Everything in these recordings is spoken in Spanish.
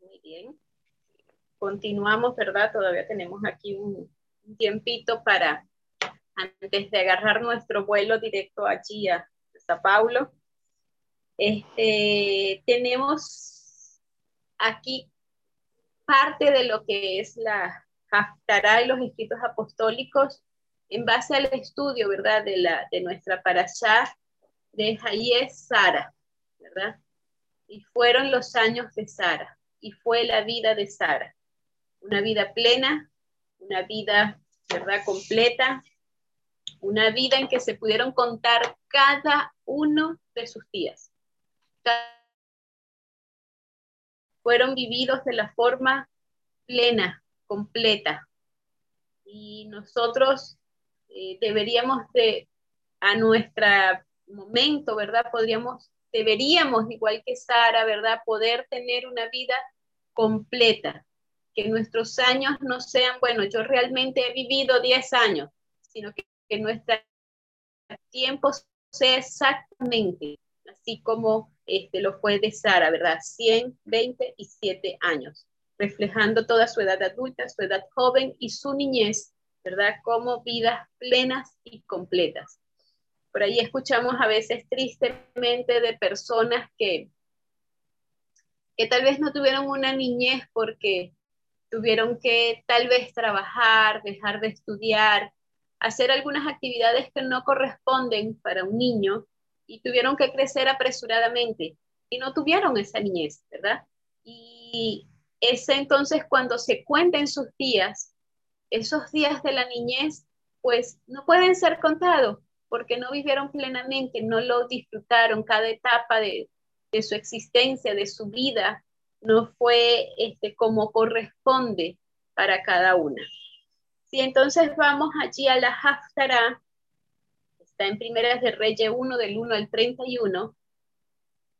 Muy bien. Continuamos, ¿verdad? Todavía tenemos aquí un, tiempito para, antes de agarrar nuestro vuelo directo allí a Sao Paulo. Este, tenemos aquí parte de lo que es la Haftará y los escritos apostólicos en base al estudio, ¿verdad? De, la, de nuestra parashá de Hayes Sara, ¿verdad? Y fueron los años de Sara, y fue la vida de Sara. Una vida plena, una vida, ¿verdad? Completa, una vida en que se pudieron contar cada uno de sus días. Fueron vividos de la forma plena, completa. Y nosotros eh, deberíamos de, a nuestro momento, ¿verdad? Podríamos, deberíamos, igual que Sara, ¿verdad? Poder tener una vida completa, que nuestros años no sean, bueno, yo realmente he vivido 10 años, sino que, que nuestro tiempo sea exactamente así como este, lo fue de Sara, ¿verdad? 127 años, reflejando toda su edad adulta, su edad joven y su niñez, ¿verdad? Como vidas plenas y completas. Por ahí escuchamos a veces tristemente de personas que, que tal vez no tuvieron una niñez porque tuvieron que tal vez trabajar, dejar de estudiar, hacer algunas actividades que no corresponden para un niño y tuvieron que crecer apresuradamente y no tuvieron esa niñez, ¿verdad? Y ese entonces cuando se cuenten sus días, esos días de la niñez, pues no pueden ser contados porque no vivieron plenamente, no lo disfrutaron, cada etapa de, de su existencia, de su vida, no fue este, como corresponde para cada una. Si entonces vamos allí a la Haftarah, está en Primeras de Reyes 1, del 1 al 31,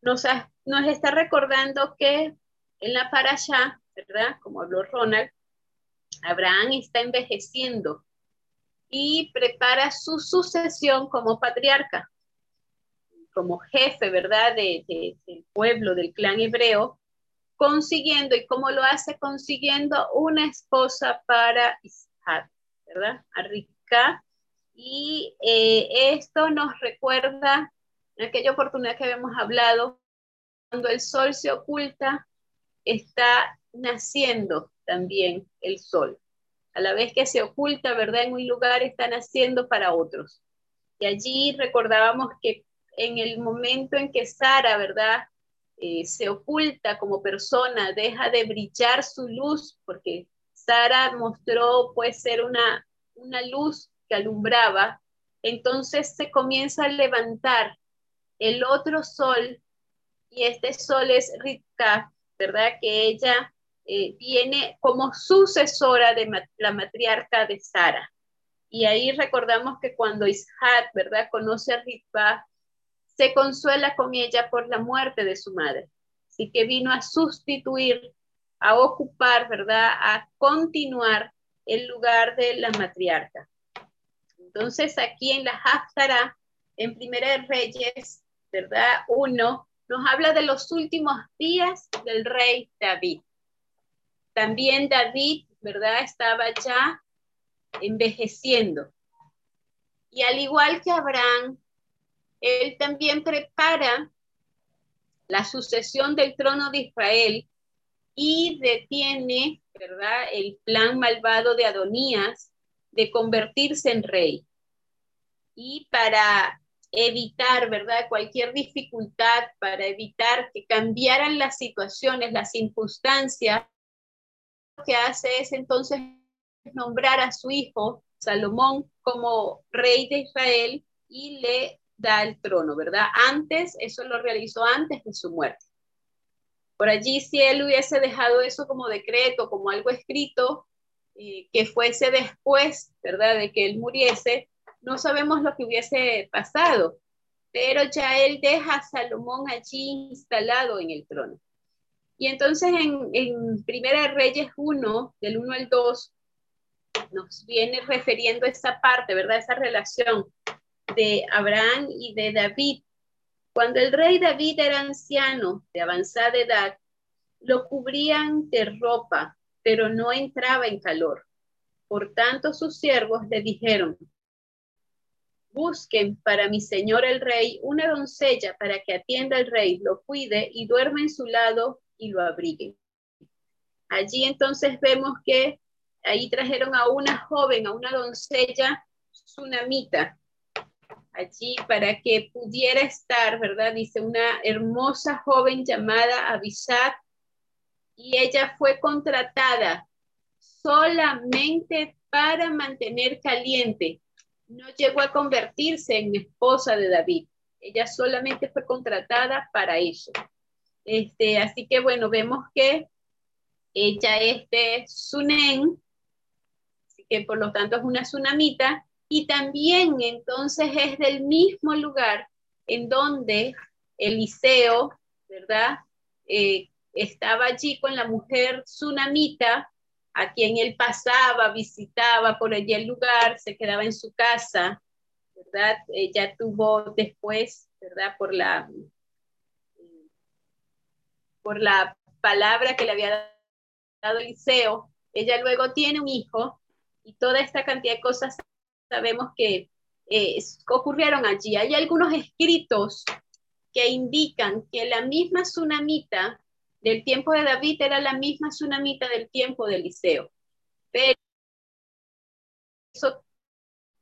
nos, nos está recordando que en la parasha, ¿verdad? Como habló Ronald, Abraham está envejeciendo y prepara su sucesión como patriarca, como jefe, ¿verdad? De, del pueblo, del clan hebreo, consiguiendo, ¿y cómo lo hace? Consiguiendo una esposa para Isaac, ¿verdad? A y eh, esto nos recuerda en aquella oportunidad que habíamos hablado, cuando el sol se oculta, está naciendo también el sol. A la vez que se oculta, ¿verdad? En un lugar está naciendo para otros. Y allí recordábamos que en el momento en que Sara, ¿verdad? Eh, se oculta como persona, deja de brillar su luz, porque Sara mostró pues ser una, una luz que alumbraba, entonces se comienza a levantar el otro sol, y este sol es Ritka, ¿verdad? Que ella eh, viene como sucesora de la matriarca de Sara. Y ahí recordamos que cuando Isaac, ¿verdad? Conoce a Ritka, se consuela con ella por la muerte de su madre. Así que vino a sustituir, a ocupar, ¿verdad? A continuar el lugar de la matriarca. Entonces, aquí en la Haftara, en Primera de Reyes, ¿verdad? Uno, nos habla de los últimos días del rey David. También David, ¿verdad? Estaba ya envejeciendo. Y al igual que Abraham, él también prepara la sucesión del trono de Israel y detiene, ¿verdad? El plan malvado de Adonías de convertirse en rey. Y para evitar, ¿verdad? Cualquier dificultad, para evitar que cambiaran las situaciones, las circunstancias, que hace es entonces nombrar a su hijo Salomón como rey de Israel y le da el trono, ¿verdad? Antes, eso lo realizó antes de su muerte. Por allí, si él hubiese dejado eso como decreto, como algo escrito, eh, que fuese después, ¿verdad?, de que él muriese, no sabemos lo que hubiese pasado, pero ya él deja a Salomón allí instalado en el trono. Y entonces en, en Primera Reyes 1, del 1 al 2, nos viene refiriendo esa parte, ¿verdad? Esa relación de Abraham y de David, Cuando el rey David era anciano, de avanzada edad, lo cubrían de ropa, pero no entraba en calor. Por tanto, sus siervos le dijeron, busquen para mi señor el rey una doncella para que atienda al rey, lo cuide y duerma en su lado y lo abrigue. Allí entonces vemos que ahí trajeron a una joven, a una doncella tsunamita, allí para que pudiera estar, ¿verdad? Dice una hermosa joven llamada Abisat y ella fue contratada solamente para mantener caliente. No llegó a convertirse en esposa de David. Ella solamente fue contratada para eso. Este, así que bueno, vemos que ella es de Sunen, que por lo tanto es una tsunamita, y también entonces es del mismo lugar en donde Eliseo, ¿verdad? Eh, estaba allí con la mujer tsunamita, a quien él pasaba, visitaba por allí el lugar, se quedaba en su casa, ¿verdad? Ella tuvo después, ¿verdad? Por la, por la palabra que le había dado Eliseo, ella luego tiene un hijo y toda esta cantidad de cosas sabemos que eh, ocurrieron allí. Hay algunos escritos que indican que la misma tsunamita del tiempo de David era la misma tsunamita del tiempo de Eliseo. Pero eso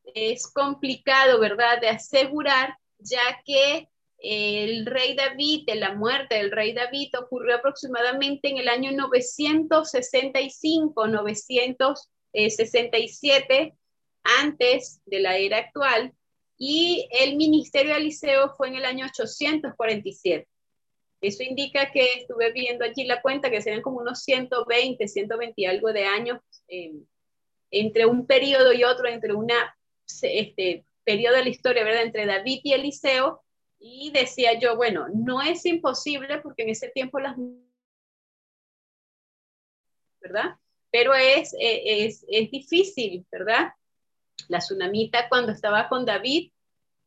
es complicado, ¿verdad?, de asegurar, ya que el rey David, de la muerte del rey David, ocurrió aproximadamente en el año 965, 967, antes de la era actual, y el ministerio de Eliseo fue en el año 847. Eso indica que estuve viendo allí la cuenta que serían como unos 120, 120 y algo de años eh, entre un periodo y otro, entre una este, periodo de la historia, ¿verdad? Entre David y Eliseo. Y decía yo, bueno, no es imposible porque en ese tiempo las ¿verdad? Pero es, eh, es, es difícil, ¿verdad? La tsunamita cuando estaba con David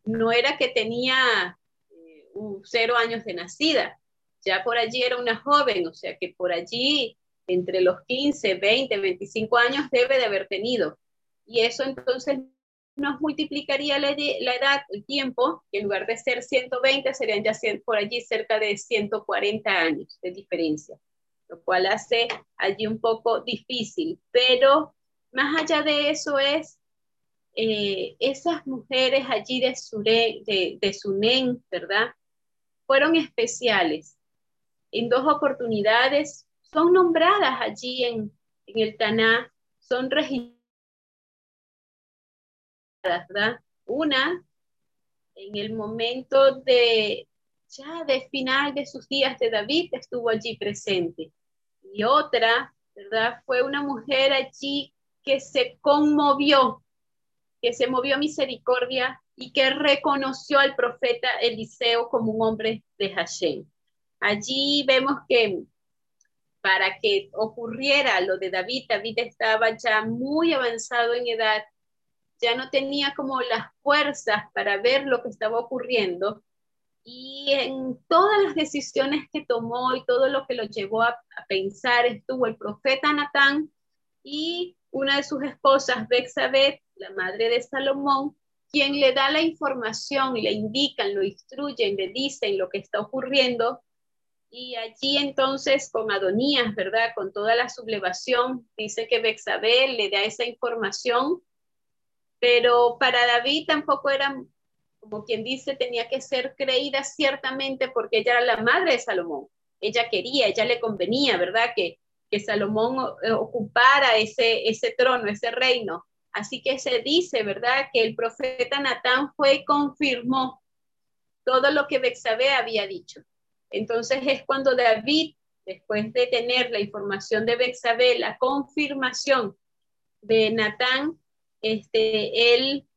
no era que tenía eh, cero años de nacida, ya por allí era una joven, o sea que por allí entre los 15, 20, 25 años debe de haber tenido. Y eso entonces nos multiplicaría la, edad, el tiempo, que en lugar de ser 120 serían ya por allí cerca de 140 años de diferencia, lo cual hace allí un poco difícil. Pero más allá de eso es eh, esas mujeres allí de, Sure, de, de Sunen, ¿verdad? Fueron especiales en dos oportunidades, son nombradas allí en, el Taná, son registradas, Una en el momento de ya de final de sus días de David estuvo allí presente. Y otra, ¿verdad? Fue una mujer allí que se conmovió, que se movió a misericordia y que reconoció al profeta Eliseo como un hombre de Hashem. Allí vemos que para que ocurriera lo de David, David estaba ya muy avanzado en edad, ya no tenía como las fuerzas para ver lo que estaba ocurriendo y en todas las decisiones que tomó y todo lo que lo llevó a, pensar estuvo el profeta Natán y una de sus esposas, Bexabeth, la madre de Salomón, quien le da la información, le indican, lo instruyen, le dicen lo que está ocurriendo y allí entonces con Adonías, ¿verdad? Con toda la sublevación, dice que Bexabel le da esa información, pero para David tampoco era, como quien dice, tenía que ser creída ciertamente porque ella era la madre de Salomón. Ella quería, ella le convenía, ¿verdad? Que, que Salomón eh, ocupara ese, ese trono, ese reino. Así que se dice, ¿verdad? Que el profeta Natán fue y confirmó todo lo que Bexabé había dicho. Entonces es cuando David, después de tener la información de Bexabé, la confirmación de Natán, este, él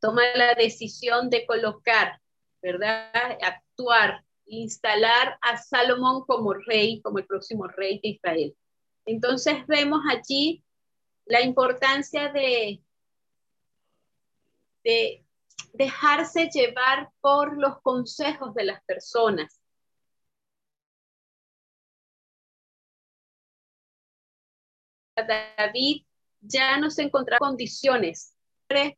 toma la decisión de colocar, ¿verdad? Actuar, instalar a Salomón como rey, como el próximo rey de Israel. Entonces vemos allí la importancia de, de dejarse llevar por los consejos de las personas. David ya no se encontraba condiciones, eh,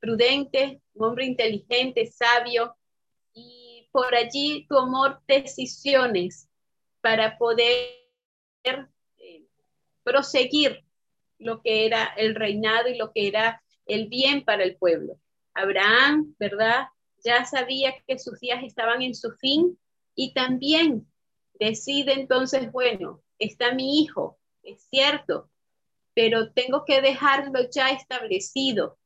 prudente, un hombre inteligente, sabio, y por allí tomó decisiones para poder eh, proseguir lo que era el reinado y lo que era el bien para el pueblo. Abraham, ¿verdad? Ya sabía que sus días estaban en su fin y también decide entonces, bueno, está mi hijo, es cierto, pero tengo que dejarlo ya establecido,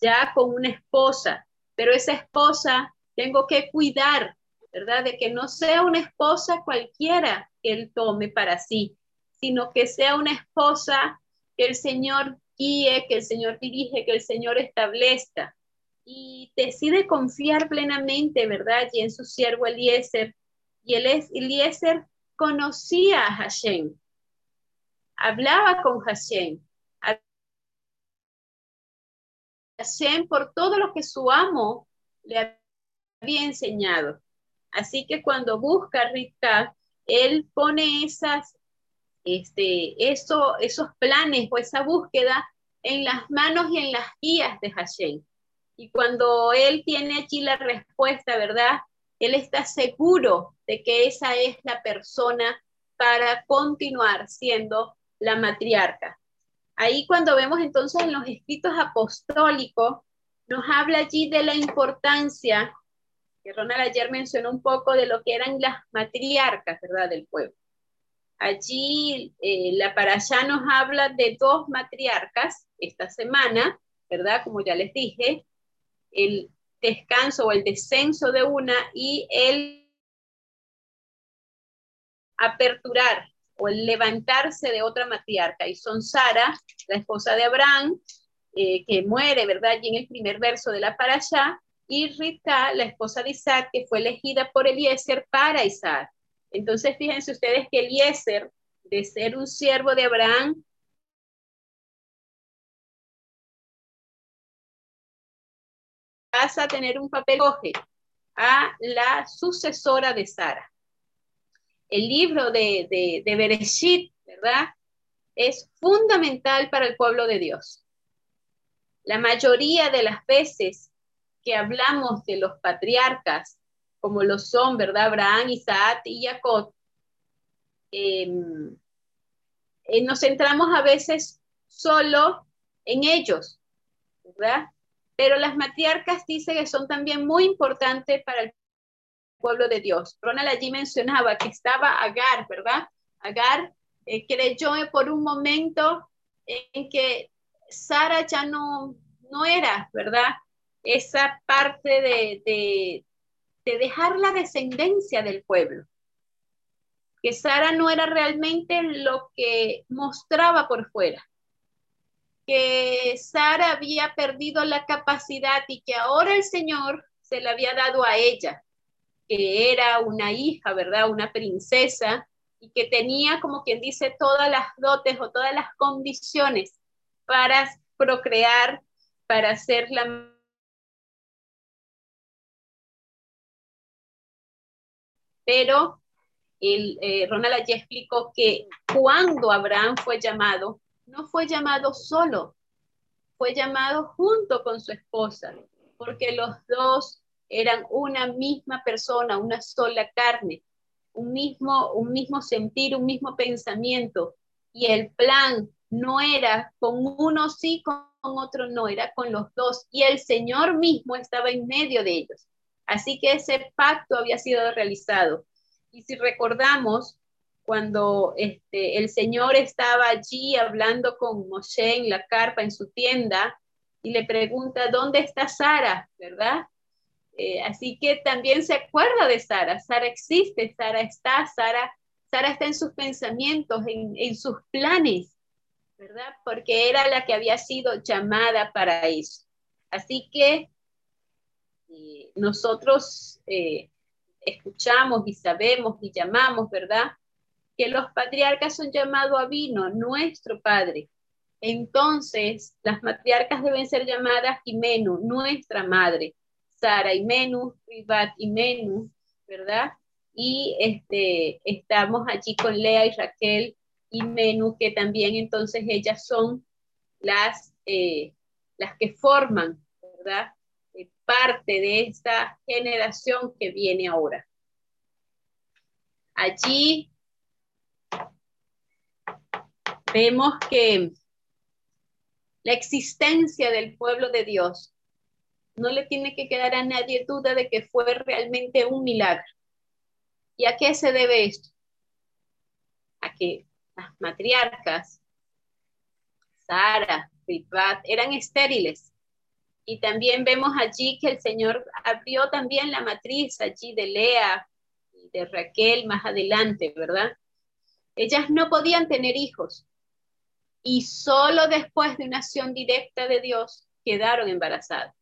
ya con una esposa, pero esa esposa tengo que cuidar, ¿verdad? De que no sea una esposa cualquiera que él tome para sí, sino que sea una esposa que el Señor guíe, que el Señor dirige, que el Señor establezca. Y decide confiar plenamente, ¿verdad? Y en su siervo Eliezer. Y Eliezer conocía a Hashem, hablaba con Hashem. Hashem por todo lo que su amo le había enseñado. Así que cuando busca a él pone esas, este, eso, esos planes o esa búsqueda en las manos y en las guías de Hashem. Y cuando él tiene aquí la respuesta, ¿verdad? Él está seguro de que esa es la persona para continuar siendo la matriarca. Ahí cuando vemos entonces en los escritos apostólicos, nos habla allí de la importancia, que Ronald ayer mencionó un poco de lo que eran las matriarcas, ¿verdad? Del pueblo. Allí eh, la para allá nos habla de dos matriarcas esta semana, ¿verdad? Como ya les dije, el descanso o el descenso de una y el aperturar o el levantarse de otra matriarca. Y son Sara, la esposa de Abraham, eh, que muere, ¿verdad? Allí en el primer verso de la parasha, y Rita, la esposa de Isaac, que fue elegida por Eliezer para Isaac. Entonces, fíjense ustedes que Eliezer, de ser un siervo de Abraham, pasa a tener un papel coge a la sucesora de Sara el libro de, de, de Bereshit, ¿verdad? Es fundamental para el pueblo de Dios. La mayoría de las veces que hablamos de los patriarcas, como lo son, ¿verdad? Abraham, Isaac y Jacob, em, eh, nos centramos a veces solo en ellos, ¿verdad? Pero las matriarcas dice que son también muy importantes para el pueblo de Dios. Ronald allí mencionaba que estaba Agar, ¿verdad? Agar eh, creyó por un momento en que Sara ya no, no era, ¿verdad? Esa parte de, de, de dejar la descendencia del pueblo. Que Sara no era realmente lo que mostraba por fuera. Que Sara había perdido la capacidad y que ahora el Señor se la había dado a ella que era una hija, ¿verdad? Una princesa y que tenía, como quien dice, todas las dotes o todas las condiciones para procrear, para ser la pero el, eh, Ronald allí explicó que cuando Abraham fue llamado, no fue llamado solo, fue llamado junto con su esposa, porque los dos eran una misma persona, una sola carne, un mismo, un mismo sentir, un mismo pensamiento. Y el plan no era con uno sí, con otro no, era con los dos. Y el Señor mismo estaba en medio de ellos. Así que ese pacto había sido realizado. Y si recordamos, cuando este, el Señor estaba allí hablando con Moshe en la carpa, en su tienda, y le pregunta, ¿dónde está Sara? ¿Verdad? Eh, así que también se acuerda de Sara. Sara existe, Sara está, Sara, Sara está en sus pensamientos, en, sus planes, ¿verdad? Porque era la que había sido llamada para eso. Así que eh, nosotros eh, escuchamos y sabemos y llamamos, ¿verdad? Que los patriarcas son llamados a vino, nuestro Padre. entonces las matriarcas deben ser llamadas Imenu, nuestra madre. Sara Imenu, Ribat Imenu, ¿verdad? Y este, estamos allí con Lea y Raquel Imenu, que también entonces ellas son las, eh, las que forman, ¿verdad? Eh, parte de esta generación que viene ahora. Allí vemos que la existencia del pueblo de Dios no le tiene que quedar a nadie duda de que fue realmente un milagro. ¿Y a qué se debe esto? A que las matriarcas, Sara, Ribat, eran estériles. Y también vemos allí que el Señor abrió también la matriz allí de Lea y de Raquel más adelante, ¿verdad? Ellas no podían tener hijos. Y solo después de una acción directa de Dios quedaron embarazadas.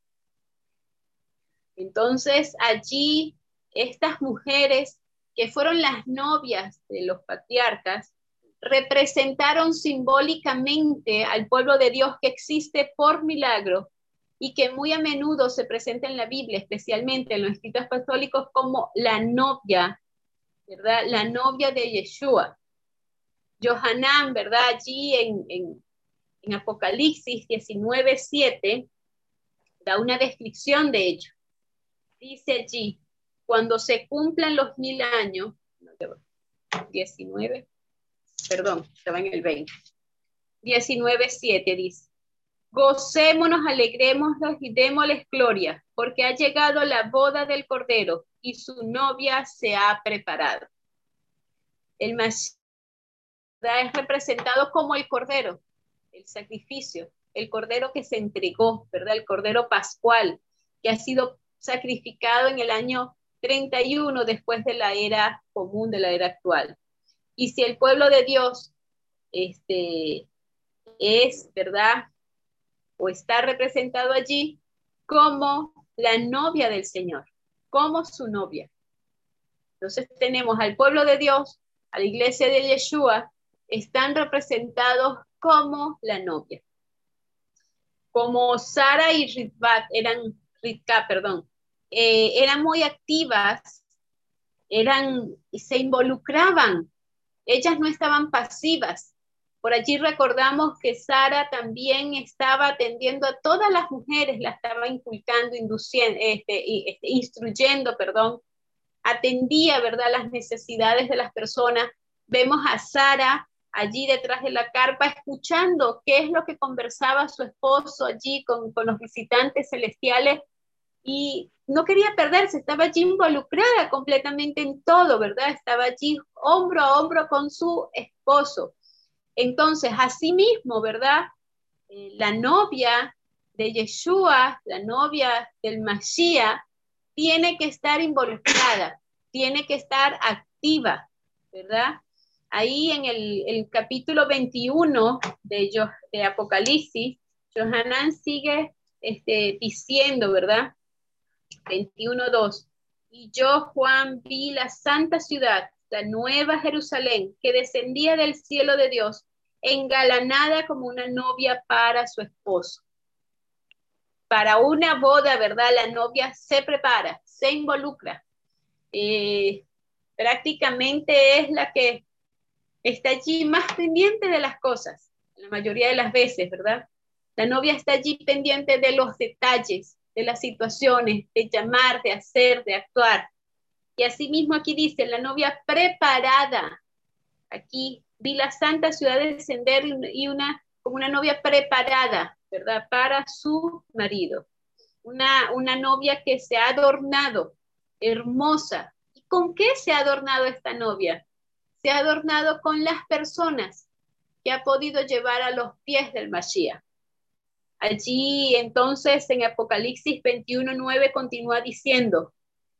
Entonces allí estas mujeres que fueron las novias de los patriarcas representaron simbólicamente al pueblo de Dios que existe por milagro y que muy a menudo se presenta en la Biblia, especialmente en los escritos apostólicos, como la novia, ¿verdad? La novia de Yeshua. Johanán, ¿verdad? Allí en, en, Apocalipsis 19, 7, da una descripción de ello. Dice allí, cuando se cumplan los mil años, 19, perdón, estaba en el 20, 19, 7 dice, gocémonos, alegrémonos y démosles gloria, porque ha llegado la boda del Cordero y su novia se ha preparado. El Mashiach es representado como el Cordero, el sacrificio, el Cordero que se entregó, ¿verdad? El Cordero Pascual, que ha sido sacrificado en el año 31 después de la era común, de la era actual. Y si el pueblo de Dios este, es, ¿verdad? O está representado allí como la novia del Señor, como su novia. Entonces tenemos al pueblo de Dios, a la iglesia de Yeshua, están representados como la novia. Como Sara y Ritbat eran, Ritka, perdón, eh, eran muy activas, eran, se involucraban, ellas no estaban pasivas. Por allí recordamos que Sara también estaba atendiendo a todas las mujeres, la estaba inculcando, induciendo, este, este, instruyendo, perdón, atendía, ¿verdad?, las necesidades de las personas. Vemos a Sara allí detrás de la carpa, escuchando qué es lo que conversaba su esposo allí con, con los visitantes celestiales y no quería perderse, estaba allí involucrada completamente en todo, ¿verdad? Estaba allí hombro a hombro con su esposo. Entonces, asimismo, ¿verdad? Eh, la novia de Yeshua, la novia del Mashiach, tiene que estar involucrada, tiene que estar activa, ¿verdad? Ahí en el, capítulo 21 de, de Apocalipsis, Johanan sigue este, diciendo, ¿verdad? 21.2. Y yo, Juan, vi la santa ciudad, la nueva Jerusalén, que descendía del cielo de Dios, engalanada como una novia para su esposo. Para una boda, ¿verdad? La novia se prepara, se involucra. Eh, prácticamente es la que está allí más pendiente de las cosas, la mayoría de las veces, ¿verdad? La novia está allí pendiente de los detalles, de las situaciones, de llamar, de hacer, de actuar. Y asimismo aquí dice, la novia preparada. Aquí vi la santa ciudad descender y una, como una novia preparada, ¿verdad? Para su marido. Una, una novia que se ha adornado, hermosa. ¿Y con qué se ha adornado esta novia? Se ha adornado con las personas que ha podido llevar a los pies del Mashiach. Allí entonces en Apocalipsis 21.9 continúa diciendo,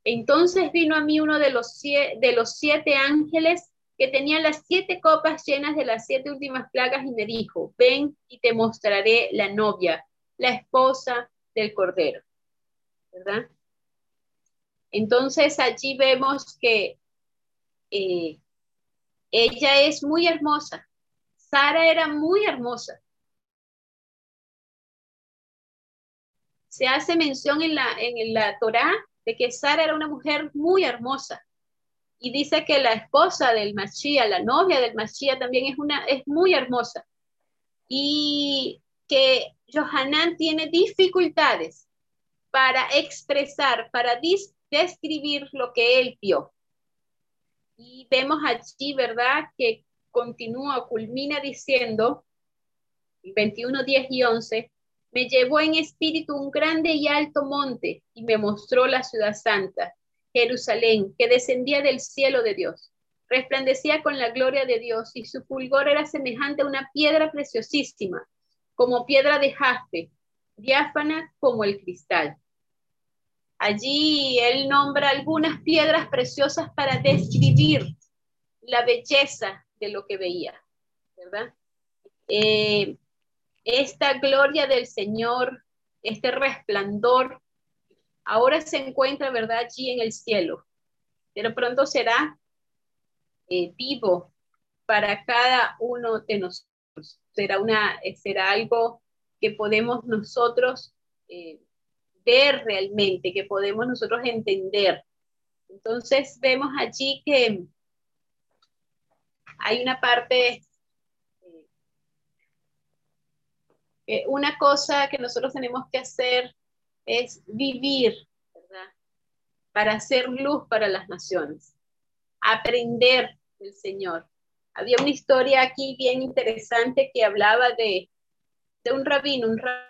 entonces vino a mí uno de los, siete ángeles que tenía las siete copas llenas de las siete últimas plagas y me dijo, ven y te mostraré la novia, la esposa del Cordero. Entonces allí vemos que eh, ella es muy hermosa. Sara era muy hermosa se hace mención en la, en la Torá de que Sara era una mujer muy hermosa. Y dice que la esposa del Mashiach, la novia del Mashiach también es, una, es muy hermosa. Y que Johanan tiene dificultades para expresar, para describir lo que él vio. Y vemos allí, ¿verdad?, que continúa, culmina diciendo, 21, 10 y 11, me llevó en espíritu un grande y alto monte y me mostró la ciudad santa, Jerusalén, que descendía del cielo de Dios. Resplandecía con la gloria de Dios y su fulgor era semejante a una piedra preciosísima, como piedra de jaspe, diáfana como el cristal. Allí él nombra algunas piedras preciosas para describir la belleza de lo que veía, ¿verdad? Eh, esta gloria del Señor, este resplandor, ahora se encuentra, ¿verdad?, allí en el cielo, pero pronto será eh, vivo para cada uno de nosotros. Será, una, será algo que podemos nosotros eh, ver realmente, que podemos nosotros entender. Entonces vemos allí que hay una parte Eh, una cosa que nosotros tenemos que hacer es vivir, ¿verdad? Para hacer luz para las naciones, aprender del Señor. Había una historia aquí bien interesante que hablaba de, de un rabino, un rabino,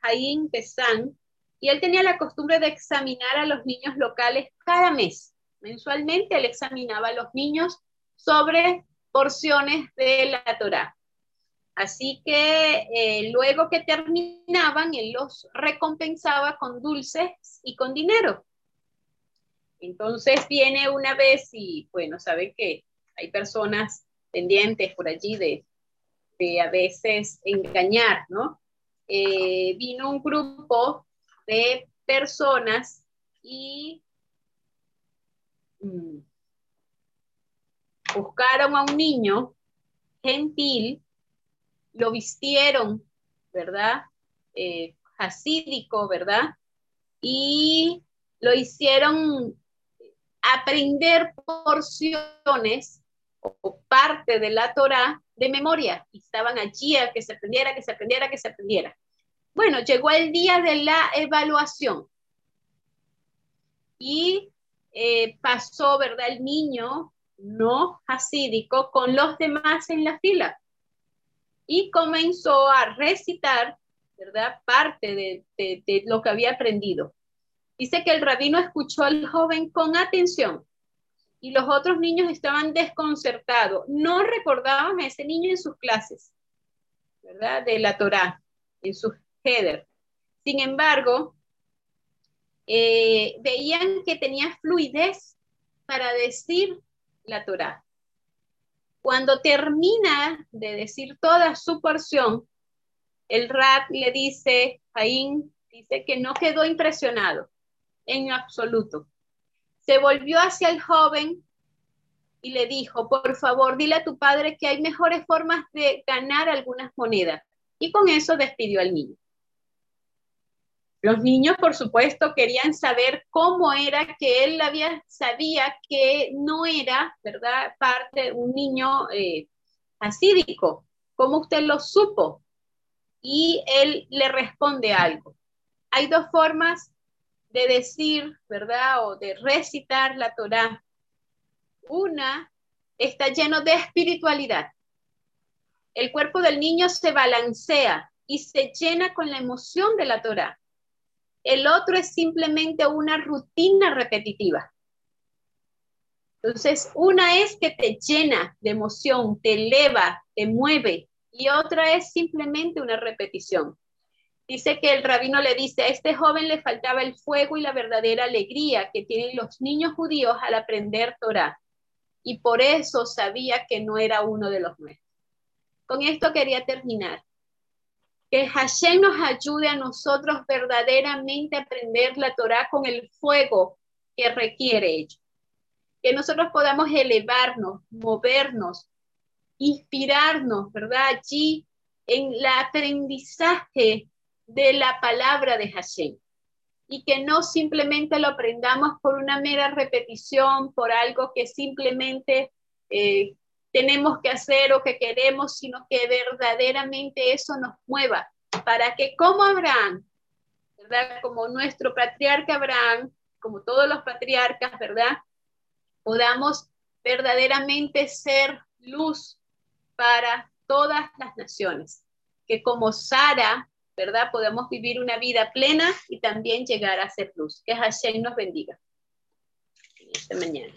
Jaín Pesán, y él tenía la costumbre de examinar a los niños locales cada mes. Mensualmente él examinaba a los niños sobre porciones de la Torá. Así que eh, luego que terminaban, él los recompensaba con dulces y con dinero. Entonces viene una vez y bueno, sabe que hay personas pendientes por allí de, a veces engañar, ¿no? Eh, vino un grupo de personas y mm, buscaron a un niño gentil lo vistieron, ¿verdad? Eh, hasídico, ¿verdad? Y lo hicieron aprender porciones o parte de la Torah de memoria. Y estaban allí a que se aprendiera, que se aprendiera, que se aprendiera. Bueno, llegó el día de la evaluación. Y eh, pasó, ¿verdad? El niño no hasídico con los demás en la fila y comenzó a recitar, ¿verdad? Parte de, lo que había aprendido. Dice que el rabino escuchó al joven con atención y los otros niños estaban desconcertados. No recordaban a ese niño en sus clases, ¿verdad? De la Torá, en su header. Sin embargo, eh, veían que tenía fluidez para decir la Torá. Cuando termina de decir toda su porción, el rat le dice, Jaín dice que no quedó impresionado en absoluto. Se volvió hacia el joven y le dijo, por favor, dile a tu padre que hay mejores formas de ganar algunas monedas. Y con eso despidió al niño. Los niños, por supuesto, querían saber cómo era que él sabía que no era, ¿verdad?, parte de un niño eh, asídico. ¿Cómo usted lo supo? Y él le responde algo. Hay dos formas de decir, ¿verdad?, o de recitar la Torah. Una está lleno de espiritualidad. El cuerpo del niño se balancea y se llena con la emoción de la Torah el otro es simplemente una rutina repetitiva. Entonces, una es que te llena de emoción, te eleva, te mueve, y otra es simplemente una repetición. Dice que el rabino le dice, a este joven le faltaba el fuego y la verdadera alegría que tienen los niños judíos al aprender Torah, y por eso sabía que no era uno de los nuestros. Con esto quería terminar. Que Hashem nos ayude a nosotros verdaderamente a aprender la Torah con el fuego que requiere ello. Que nosotros podamos elevarnos, movernos, inspirarnos, ¿verdad? Allí en el aprendizaje de la palabra de Hashem y que no simplemente lo aprendamos por una mera repetición, por algo que simplemente eh, tenemos que hacer o que queremos, sino que verdaderamente eso nos mueva para que como Abraham, ¿verdad? Como nuestro patriarca Abraham, como todos los patriarcas, ¿verdad? Podamos verdaderamente ser luz para todas las naciones. Que como Sara, ¿verdad? Podamos vivir una vida plena y también llegar a ser luz. Que Hashem nos bendiga. esta mañana.